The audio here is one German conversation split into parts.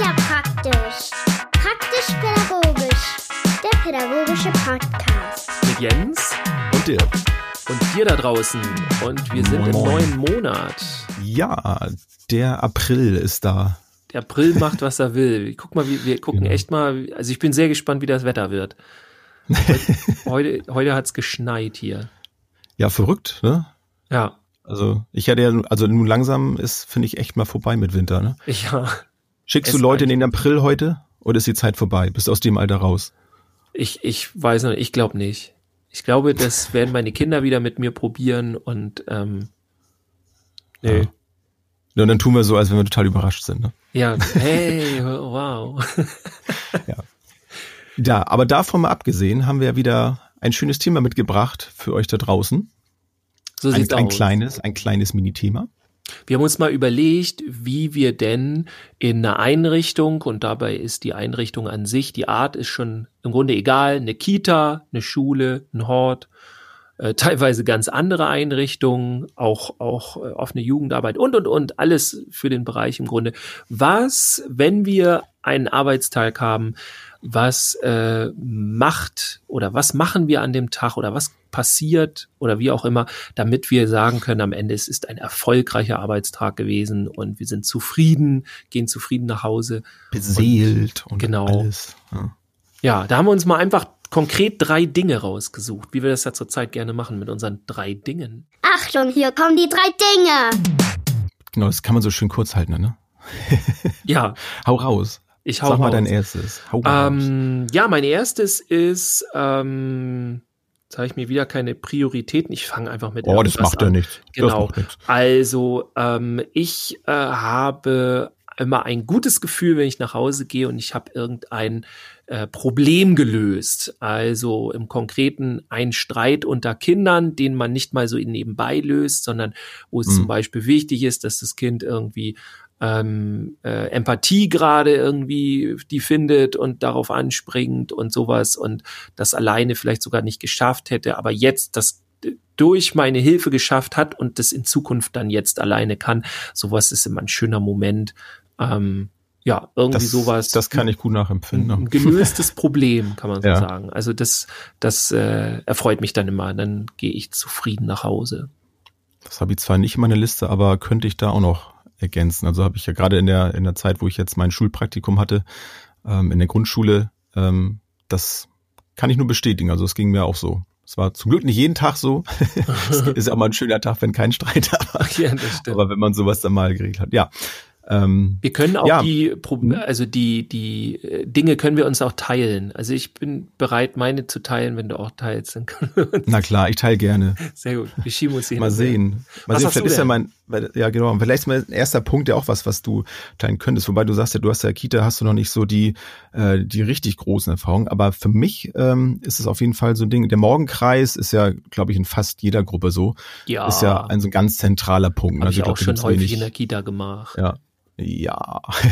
ja praktisch. Praktisch-pädagogisch. Der pädagogische Podcast. Mit Jens Und Dirk. und dir da draußen. Und wir sind Moin, im neuen Monat. Ja, der April ist da. Der April macht, was er will. Guck mal, wir, wir gucken Genau. echt mal. Also ich bin sehr gespannt, wie das Wetter wird. Heute, heute hat's geschneit hier. Ja, verrückt, ne? Ja, Also ich hatte ja, also nun langsam ist, finde ich, echt mal vorbei mit Winter, ne? ja. Schickst du Leute in den April heute oder ist die Zeit vorbei? Bist du aus dem Alter raus? Ich, ich weiß noch, nicht, ich glaube nicht. Ich glaube, das werden meine Kinder wieder mit mir probieren und ähm, nö. Ja. Und dann tun wir so, als wenn wir total überrascht sind, ne? Ja, hey, wow. Ja, aber davon mal abgesehen haben wir ja wieder ein schönes Thema mitgebracht für euch da draußen. So Ein, sieht's ein aus. kleines, ein kleines Mini-Thema. Wir haben uns mal überlegt, wie wir denn in einer Einrichtung, und dabei ist die Einrichtung an sich, die Art ist schon im Grunde egal, eine Kita, eine Schule, ein Hort, äh, teilweise ganz andere Einrichtungen, auch, auch äh, offene Jugendarbeit und, und, und, alles für den Bereich im Grunde. Was, wenn wir einen Arbeitstag haben, was äh, macht oder was machen wir an dem Tag oder was passiert oder wie auch immer, damit wir sagen können, am Ende es ist ein erfolgreicher Arbeitstag gewesen und wir sind zufrieden, gehen zufrieden nach Hause. Beseelt und, Genau. alles. Ja. Ja, da haben wir uns mal einfach konkret drei Dinge rausgesucht, wie wir das ja zurzeit gerne machen mit unseren drei Dingen. Achtung, hier kommen die drei Dinge. Genau, das kann man so schön kurz halten, ne? Ja, Hau raus. Ich hau Sag mal raus. dein erstes. Ähm, ja, mein erstes ist, ähm, jetzt habe ich mir wieder keine Prioritäten. Ich fange einfach mit Oh, das macht ja nichts. Genau. nichts. Also, ähm, ich äh, habe immer ein gutes Gefühl, wenn ich nach Hause gehe und ich habe irgendein äh, Problem gelöst. Also im Konkreten ein Streit unter Kindern, den man nicht mal so nebenbei löst, sondern wo es Mhm. zum Beispiel wichtig ist, dass das Kind irgendwie ähm, äh, Empathie gerade irgendwie die findet und darauf anspringt und sowas und das alleine vielleicht sogar nicht geschafft hätte, aber jetzt das durch meine Hilfe geschafft hat und das in Zukunft dann jetzt alleine kann. Sowas ist immer ein schöner Moment. Ähm, ja, irgendwie Das, sowas. das kann ich gut nachempfinden. ein ne? gelöstes Problem, kann man so Ja. sagen. Also das, das äh, erfreut mich dann immer. Dann gehe ich zufrieden nach Hause. Das habe ich zwar nicht in meiner Liste, aber könnte ich da auch noch ergänzen. Also habe ich ja gerade in der, in der Zeit, wo ich jetzt mein Schulpraktikum hatte, ähm, in der Grundschule, ähm, das kann ich nur bestätigen. Also es ging mir auch so. Es war zum Glück nicht jeden Tag so. es ist auch mal ein schöner Tag, wenn kein Streit da war. Ja, das stimmt. Aber wenn man sowas dann mal geregelt hat. Ja. Ähm, Wir können auch Ja. die, Pro also die, die äh, Dinge können wir uns auch teilen. Also ich bin bereit, meine zu teilen, wenn du auch teilst. Dann können wir uns, na klar, ich teile gerne. sehr gut. Wir schieben uns hier Mal hin. sehen. Mal Was sehen, hast du vielleicht ist ja mein, ja genau, vielleicht ist mein erster Punkt ja auch was, was du teilen könntest. Wobei du sagst ja, du hast ja Kita, hast du noch nicht so die, äh, die richtig großen Erfahrungen. Aber für mich ähm, ist es auf jeden Fall so ein Ding. Der Morgenkreis ist ja, glaube ich, in fast jeder Gruppe so. Ja, Ist ja ein so ein ganz zentraler Punkt. habe Also ich auch schon häufig wenig- in der Kita gemacht. Ja. Ja.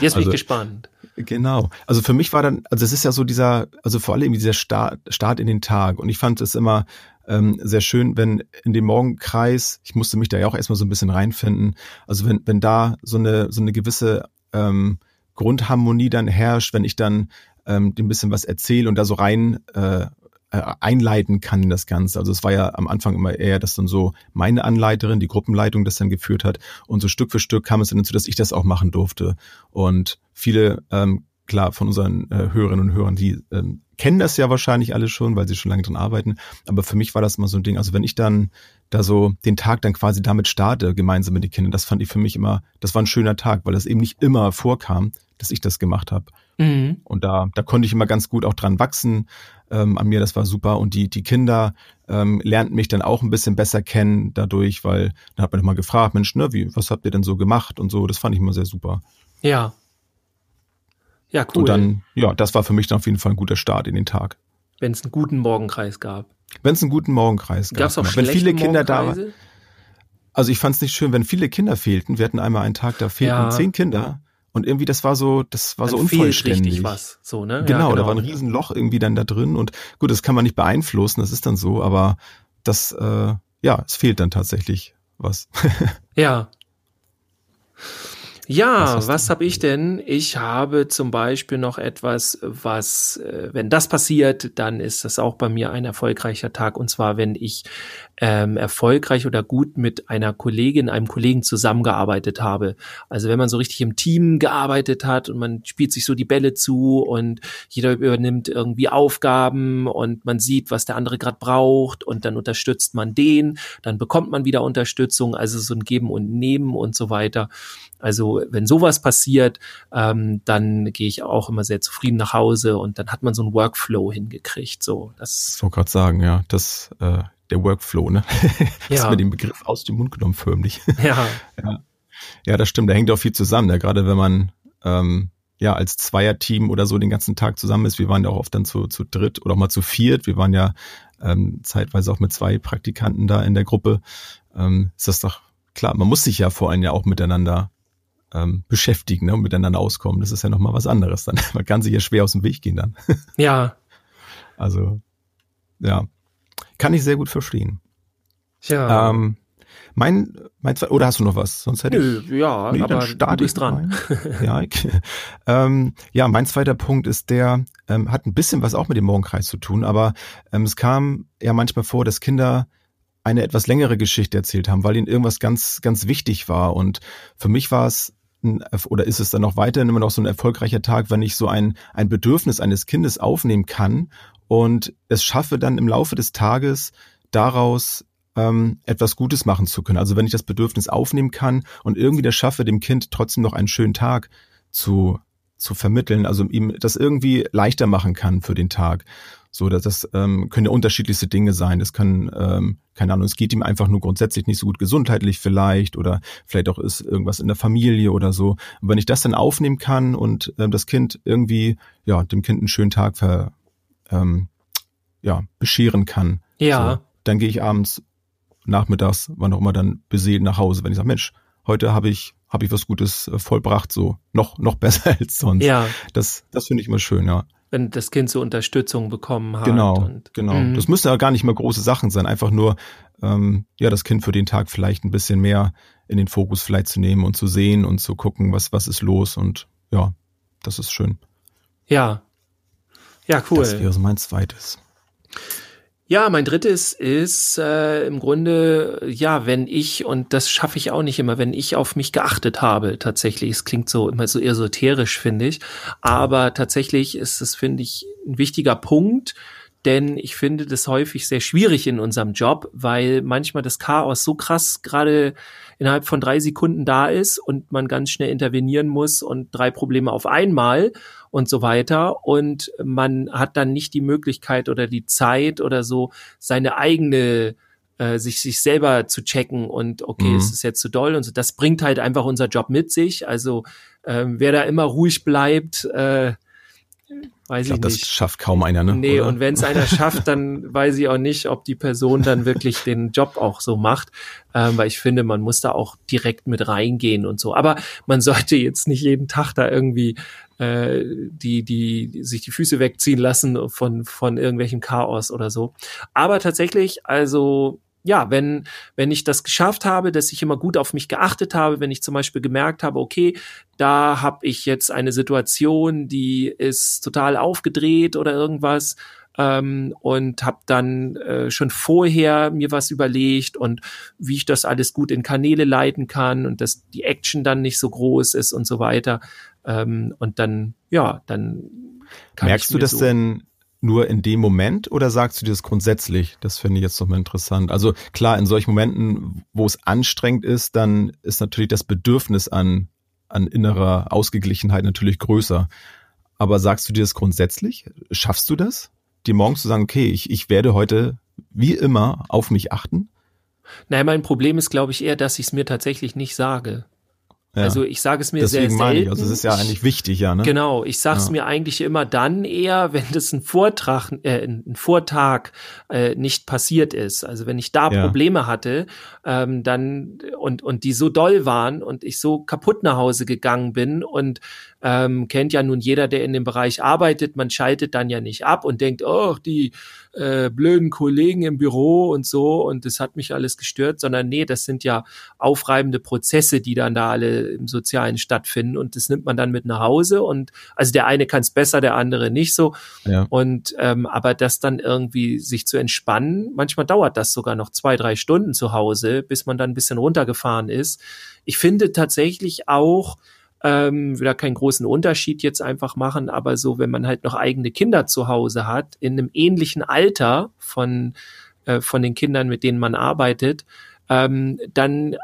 Jetzt bin ich Also- gespannt. Genau. Also für mich war dann, also es ist ja so dieser, also vor allem dieser Start, Start in den Tag. Und ich fand es immer ähm, sehr schön, wenn in dem Morgenkreis, ich musste mich da ja auch erstmal so ein bisschen reinfinden, also wenn, wenn da so eine, so eine gewisse ähm, Grundharmonie dann herrscht, wenn ich dann ähm, dem bisschen was erzähle und da so rein äh, äh, einleiten kann in das Ganze. Also es war ja am Anfang immer eher, dass dann so meine Anleiterin, die Gruppenleitung das dann geführt hat und so Stück für Stück kam es dann dazu, dass ich das auch machen durfte. Und viele, ähm, klar, von unseren äh, Hörerinnen und Hörern, die ähm, kennen das ja wahrscheinlich alle schon, weil sie schon lange dran arbeiten. Aber für mich war das mal so ein Ding. Also wenn ich dann da so den Tag dann quasi damit starte, gemeinsam mit den Kindern, das fand ich für mich immer, das war ein schöner Tag, weil das eben nicht immer vorkam, dass ich das gemacht habe. Mhm. Und da, da konnte ich immer ganz gut auch dran wachsen ähm, an mir, das war super. Und die, die Kinder ähm, lernten mich dann auch ein bisschen besser kennen dadurch, weil dann hat man immer gefragt, Mensch, ne, wie, was habt ihr denn so gemacht und so, das fand ich immer sehr super. Ja. Ja, cool. Und dann, ja, das war für mich dann auf jeden Fall ein guter Start in den Tag. Wenn es einen guten Morgenkreis gab. Wenn es einen guten Morgenkreis gab. Gab es auch genau. wenn viele Kinder da waren. Also ich fand es nicht schön, wenn viele Kinder fehlten. Wir hatten einmal einen Tag, da fehlten Ja. zehn Kinder. Und irgendwie, das war so, das war so Dann fehlt unvollständig. richtig was. So, ne? Genau, ja, da war ein Riesenloch irgendwie dann da drin und gut, das kann man nicht beeinflussen, das ist dann so, aber das, äh, ja, es fehlt dann tatsächlich was. Ja. Ja, was, was habe ich denn? Ich habe zum Beispiel noch etwas, was, äh, wenn das passiert, dann ist das auch bei mir ein erfolgreicher Tag. Und zwar, wenn ich ähm, erfolgreich oder gut mit einer Kollegin, einem Kollegen zusammengearbeitet habe. Also wenn man so richtig im Team gearbeitet hat und man spielt sich so die Bälle zu und jeder übernimmt irgendwie Aufgaben und man sieht, was der andere gerade braucht und dann unterstützt man den, dann bekommt man wieder Unterstützung, also so ein Geben und Nehmen und so weiter. Also wenn sowas passiert, ähm, dann gehe ich auch immer sehr zufrieden nach Hause und dann hat man so einen Workflow hingekriegt. So, das. So gerade sagen, ja, das äh, der Workflow, ne? Ja. Hast mir den Begriff aus dem Mund genommen, förmlich. Ja. ja. Ja, das stimmt. Da hängt auch viel zusammen. Ja, gerade wenn man ähm, ja als Zweierteam oder so den ganzen Tag zusammen ist. Wir waren ja auch oft dann zu, zu dritt oder auch mal zu viert. Wir waren ja ähm, zeitweise auch mit zwei Praktikanten da in der Gruppe. Ähm, ist das doch klar. Man muss sich ja vor allem ja auch miteinander ähm, beschäftigen ne, und miteinander auskommen. Das ist ja nochmal was anderes. Dann man kann sich ja schwer aus dem Weg gehen dann. Ja. Also ja, kann ich sehr gut verstehen. Ja. Ähm, mein, mein oder hast du noch was? Sonst hätte Nö, ich. Ja, nee, aber du bist dran. ja, ich, ähm, ja, mein zweiter Punkt ist der, ähm, hat ein bisschen was auch mit dem Morgenkreis zu tun, aber ähm, es kam ja manchmal vor, dass Kinder eine etwas längere Geschichte erzählt haben, weil ihnen irgendwas ganz, ganz wichtig war. Und für mich war es ein, oder ist es dann noch weiterhin immer noch so ein erfolgreicher Tag, wenn ich so ein, ein Bedürfnis eines Kindes aufnehmen kann und es schaffe dann im Laufe des Tages daraus ähm, etwas Gutes machen zu können. Also wenn ich das Bedürfnis aufnehmen kann und irgendwie das schaffe, dem Kind trotzdem noch einen schönen Tag zu zu vermitteln, also ihm das irgendwie leichter machen kann für den Tag. So, dass das ähm, können ja unterschiedlichste Dinge sein. Das kann, ähm, keine Ahnung, es geht ihm einfach nur grundsätzlich nicht so gut gesundheitlich vielleicht oder vielleicht auch ist irgendwas in der Familie oder so. Und wenn ich das dann aufnehmen kann und ähm, das Kind irgendwie, ja, dem Kind einen schönen Tag ver, ähm, ja, bescheren kann, ja. So, dann gehe ich abends, nachmittags, wann auch immer dann beseelt nach Hause, wenn ich sage, Mensch, heute habe ich habe ich was Gutes äh, vollbracht, so noch noch besser als sonst. Ja. Das das finde ich immer schön, ja wenn das Kind so Unterstützung bekommen hat. Genau, und, genau. Mhm. Das müssen ja gar nicht mal große Sachen sein, einfach nur ähm, ja das Kind für den Tag vielleicht ein bisschen mehr in den Fokus vielleicht zu nehmen und zu sehen und zu gucken, was was ist los und ja, das ist schön. Ja, ja cool. Das wäre so mein zweites. Ja, mein drittes ist äh, im Grunde, ja, wenn ich, und das schaffe ich auch nicht immer, wenn ich auf mich geachtet habe, tatsächlich. Es klingt so immer so esoterisch, finde ich. Aber tatsächlich ist es, finde ich, ein wichtiger Punkt, denn ich finde das häufig sehr schwierig in unserem Job, weil manchmal das Chaos so krass gerade innerhalb von drei Sekunden da ist und man ganz schnell intervenieren muss und drei Probleme auf einmal und so weiter. Und man hat dann nicht die Möglichkeit oder die Zeit oder so, seine eigene äh, sich sich selber zu checken und okay, mhm. ist es jetzt zu doll und so. Das bringt halt einfach unser Job mit sich. Also ähm, wer da immer ruhig bleibt, äh, weiß ich, glaub, ich nicht. Das schafft kaum einer, ne? Nee, Oder? und wenn es einer schafft, dann weiß ich auch nicht, ob die Person dann wirklich den Job auch so macht, ähm, weil ich finde, man muss da auch direkt mit reingehen und so. Aber man sollte jetzt nicht jeden Tag da irgendwie äh, die, die sich die Füße wegziehen lassen von, von irgendwelchem Chaos oder so. Aber tatsächlich, also ja, wenn, wenn ich das geschafft habe, dass ich immer gut auf mich geachtet habe, wenn ich zum Beispiel gemerkt habe, okay, da habe ich jetzt eine Situation, die ist total aufgedreht oder irgendwas ähm, und habe dann äh, schon vorher mir was überlegt und wie ich das alles gut in Kanäle leiten kann und dass die Action dann nicht so groß ist und so weiter. Ähm, und dann, ja, dann kann Merkst du das so denn nur in dem Moment oder sagst du dir das grundsätzlich? Das finde ich jetzt nochmal interessant. Also klar, in solchen Momenten, wo es anstrengend ist, dann ist natürlich das Bedürfnis an, an innerer Ausgeglichenheit natürlich größer. Aber sagst du dir das grundsätzlich? Schaffst du das? Dir morgens zu sagen, okay, ich, ich werde heute wie immer auf mich achten? Naja, mein Problem ist, glaube ich, eher, dass ich es mir tatsächlich nicht sage. Ja. Also ich sage es mir Deswegen sehr selten. Ich, also es ist ja eigentlich wichtig, ja. Ne? Genau, ich sage es ja. mir eigentlich immer dann eher, wenn das ein Vortrag, äh, ein Vortag äh, nicht passiert ist. Also wenn ich da ja. Probleme hatte, ähm, dann und und die so doll waren und ich so kaputt nach Hause gegangen bin und ähm, kennt ja nun jeder, der in dem Bereich arbeitet. Man schaltet dann ja nicht ab und denkt, oh, die äh, blöden Kollegen im Büro und so und das hat mich alles gestört, sondern nee, das sind ja aufreibende Prozesse, die dann da alle im Sozialen stattfinden und das nimmt man dann mit nach Hause und also der eine kann es besser, der andere nicht so. Ja. Und ähm, aber das dann irgendwie sich zu entspannen, manchmal dauert das sogar noch zwei, drei Stunden zu Hause, bis man dann ein bisschen runtergefahren ist. Ich finde tatsächlich auch, ähm, will da keinen großen Unterschied jetzt einfach machen, aber so, wenn man halt noch eigene Kinder zu Hause hat, in einem ähnlichen Alter von, äh, von den Kindern, mit denen man arbeitet, ähm, dann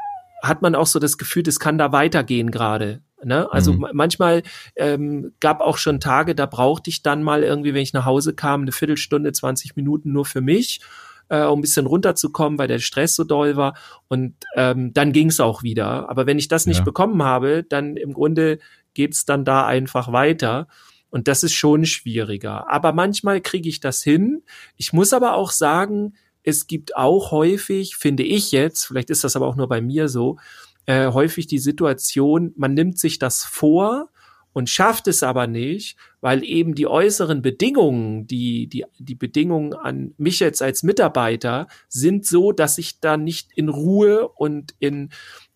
hat man auch so das Gefühl, das kann da weitergehen gerade. Ne? Also mhm. manchmal ähm, gab auch schon Tage, da brauchte ich dann mal irgendwie, wenn ich nach Hause kam, eine Viertelstunde, 20 Minuten nur für mich äh, um ein bisschen runterzukommen, weil der Stress so doll war. Und ähm, dann ging es auch wieder. Aber wenn ich das nicht ja. bekommen habe, dann im Grunde geht's dann da einfach weiter. Und das ist schon schwieriger. Aber manchmal kriege ich das hin. Ich muss aber auch sagen, es gibt auch häufig, finde ich jetzt, vielleicht ist das aber auch nur bei mir so, äh, häufig die Situation, man nimmt sich das vor und schafft es aber nicht, weil eben die äußeren Bedingungen, die, die, die Bedingungen an mich jetzt als Mitarbeiter sind so, dass ich da nicht in Ruhe und in,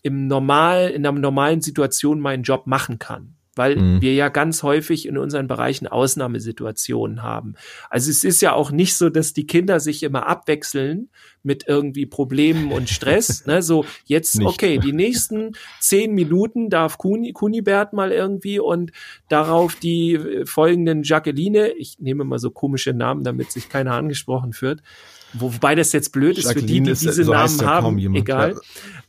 im normal, in einer normalen Situation meinen Job machen kann weil mhm. wir ja ganz häufig in unseren Bereichen Ausnahmesituationen haben. Also es ist ja auch nicht so, dass die Kinder sich immer abwechseln mit irgendwie Problemen und Stress. ne? So jetzt, nicht. okay, die nächsten zehn Minuten darf Kuni, Kunibert mal irgendwie und darauf die äh, folgenden Jacqueline, ich nehme mal so komische Namen, damit sich keiner angesprochen führt, wobei das jetzt blöd ist Jacqueline für die, die diese so Namen haben, egal.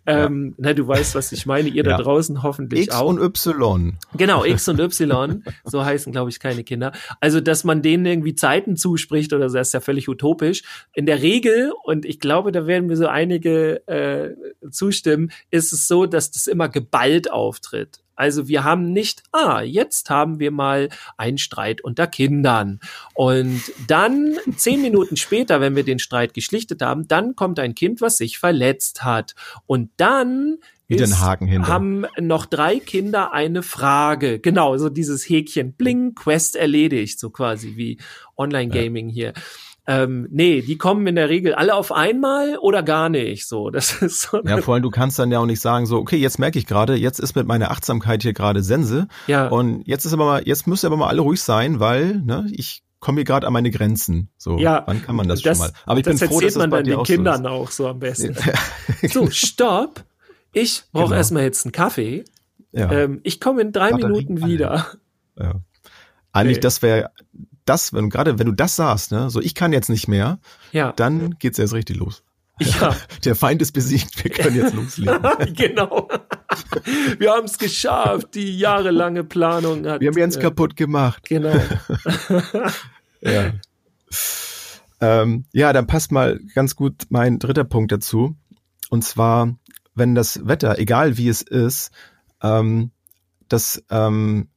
Ähm, na, du weißt, was ich meine. Ihr ja. da draußen hoffentlich X auch. X und Y. Genau, X und Y. so heißen, glaube ich, keine Kinder. Also, dass man denen irgendwie Zeiten zuspricht oder so, das ist ja völlig utopisch. In der Regel, und ich glaube, da werden mir so einige äh, zustimmen, ist es so, dass das immer geballt auftritt. Also wir haben nicht, ah, jetzt haben wir mal einen Streit unter Kindern. Und dann, zehn Minuten später, wenn wir den Streit geschlichtet haben, dann kommt ein Kind, was sich verletzt hat. Und dann ist, haben noch drei Kinder eine Frage. Genau, so dieses Häkchen, bling, Quest erledigt, so quasi wie Online-Gaming ja. hier. Ähm, nee, die kommen in der Regel alle auf einmal oder gar nicht. So, das ist so. Ja, vor allem du kannst dann ja auch nicht sagen so, okay, jetzt merke ich gerade, jetzt ist mit meiner Achtsamkeit hier gerade Sense. Ja. Und jetzt ist aber mal, jetzt müsst ihr aber mal alle ruhig sein, weil ne, ich komme hier gerade an meine Grenzen. So, ja, wann kann man das, das schon mal? Aber ich bin froh, dass das bei auch den Kindern so auch so am besten. so, stopp. Ich brauche genau. erstmal jetzt einen Kaffee. Ja. Ähm, ich komme in drei Batterie Minuten wieder. Ja. Eigentlich, okay. das wäre das, wenn gerade wenn du das sagst, ne, so ich kann jetzt nicht mehr, ja. dann geht's erst richtig los. Ja. Der Feind ist besiegt, wir können jetzt loslegen. genau. Wir haben es geschafft, die jahrelange Planung hat. Wir haben Jens äh, kaputt gemacht. Genau. ja. Ähm, ja, dann passt mal ganz gut mein dritter Punkt dazu. Und zwar, wenn das Wetter, egal wie es ist, ähm, das ähm,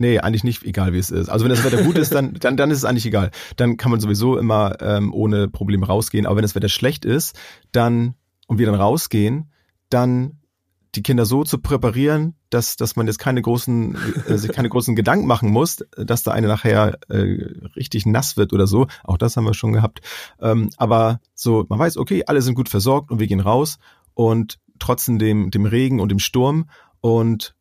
Nee, eigentlich nicht, egal wie es ist. Also wenn das Wetter gut ist, dann, dann, dann ist es eigentlich egal. Dann kann man sowieso immer ähm, ohne Probleme rausgehen. Aber wenn das Wetter schlecht ist, dann und wir dann rausgehen, dann die Kinder so zu präparieren, dass, dass man jetzt keine großen, äh, sich keine großen Gedanken machen muss, dass da eine nachher äh, richtig nass wird oder so. Auch das haben wir schon gehabt. Ähm, aber so, man weiß, okay, alle sind gut versorgt und wir gehen raus und trotzdem dem, dem Regen und dem Sturm und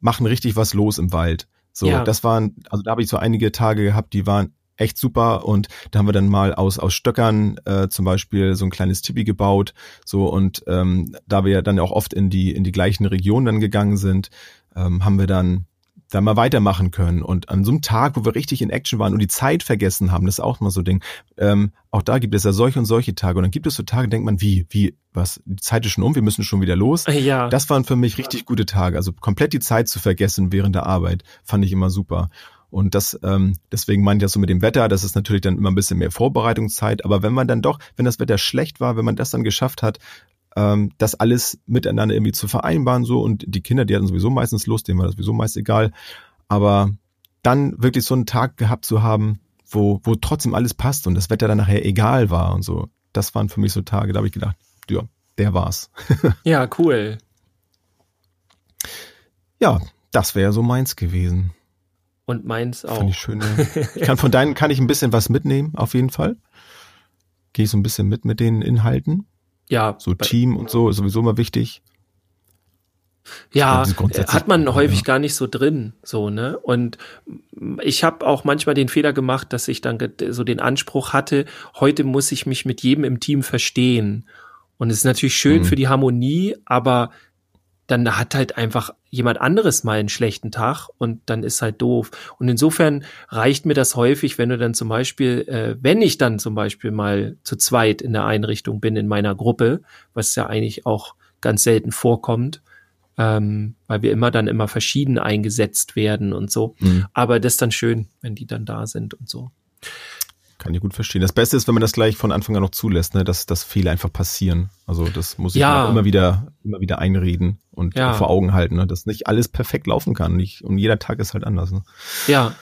machen richtig was los im Wald. So, ja. das waren, also da habe ich so einige Tage gehabt, die waren echt super und da haben wir dann mal aus aus Stöckern äh, zum Beispiel so ein kleines Tipi gebaut so und ähm, da wir ja dann auch oft in die in die gleichen Regionen dann gegangen sind ähm, haben wir dann da mal weitermachen können. Und an so einem Tag, wo wir richtig in Action waren und die Zeit vergessen haben, das ist auch mal so ein Ding. Ähm, auch da gibt es ja solche und solche Tage. Und dann gibt es so Tage, denkt man, wie, wie, was, die Zeit ist schon um, wir müssen schon wieder los. Ja. Das waren für mich richtig gute Tage. Also komplett die Zeit zu vergessen während der Arbeit, fand ich immer super. Und das, ähm, deswegen meine ich das so mit dem Wetter, das ist natürlich dann immer ein bisschen mehr Vorbereitungszeit. Aber wenn man dann doch, wenn das Wetter schlecht war, wenn man das dann geschafft hat, ähm, das alles miteinander irgendwie zu vereinbaren so und die Kinder, die hatten sowieso meistens Lust, denen war das sowieso meist egal, aber dann wirklich so einen Tag gehabt zu haben, wo, wo trotzdem alles passt und das Wetter dann nachher egal war und so, das waren für mich so Tage, da habe ich gedacht, ja, der war's. ja, cool. Ja, das wäre so meins gewesen. Und meins auch. Fand ich schön. Ich kann von deinen kann ich ein bisschen was mitnehmen, auf jeden Fall. Gehe ich so ein bisschen mit mit den Inhalten. Ja. So Team und so ist sowieso immer wichtig. Ja, hat man häufig ja. gar nicht so drin, so, ne? Und ich habe auch manchmal den Fehler gemacht, dass ich dann so den Anspruch hatte, heute muss ich mich mit jedem im Team verstehen. Und es ist natürlich schön mhm. für die Harmonie, aber dann hat halt einfach jemand anderes mal einen schlechten Tag und dann ist halt doof. Und insofern reicht mir das häufig, wenn du dann zum Beispiel, äh, wenn ich dann zum Beispiel mal zu zweit in der Einrichtung bin in meiner Gruppe, was ja eigentlich auch ganz selten vorkommt, ähm, weil wir immer dann immer verschieden eingesetzt werden und so. Mhm. Aber das ist dann schön, wenn die dann da sind und so. Kann ich gut verstehen. Das Beste ist, wenn man das gleich von Anfang an noch zulässt, ne, dass, dass Fehler einfach passieren. Also das muss ich ja. immer wieder, immer wieder einreden und ja. vor Augen halten, ne, dass nicht alles perfekt laufen kann. Nicht, und jeder Tag ist halt anders. Ne? Ja.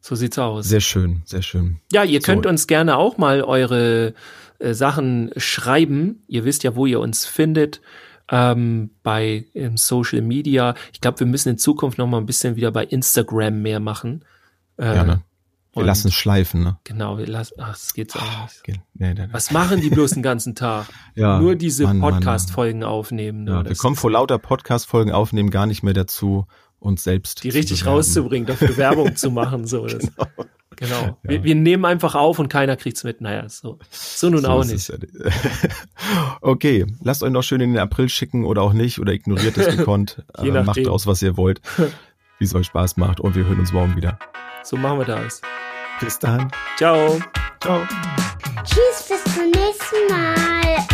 So sieht's aus. Sehr schön, sehr schön. Ja, ihr könnt so. uns gerne auch mal eure äh, Sachen schreiben. Ihr wisst ja, wo ihr uns findet ähm, bei ähm, Social Media. Ich glaube, wir müssen in Zukunft noch mal ein bisschen wieder bei Instagram mehr machen. Äh, Gerne. Wir lassen es schleifen, ne? Genau, wir lassen, ach, das geht's auch nicht. Geht, nee, nee, nee. Was machen die bloß den ganzen Tag? ja, Nur diese Podcast-Folgen aufnehmen. Ne? Ja, wir kommen vor lauter Podcast-Folgen aufnehmen gar nicht mehr dazu, uns selbst Die richtig rauszubringen, dafür Werbung zu machen, so. Das, genau. Genau. Ja. Wir, wir, nehmen einfach auf und keiner kriegt's mit. Naja, so, so nun so auch nicht. Ja okay, lasst euch noch schön in den April schicken oder auch nicht oder ignoriert es gekonnt. Äh, macht aus, was ihr wollt, wie es euch Spaß macht und wir hören uns morgen wieder. So machen wir das. Bis dann. Ciao. Ciao. Tschüss, bis zum nächsten Mal.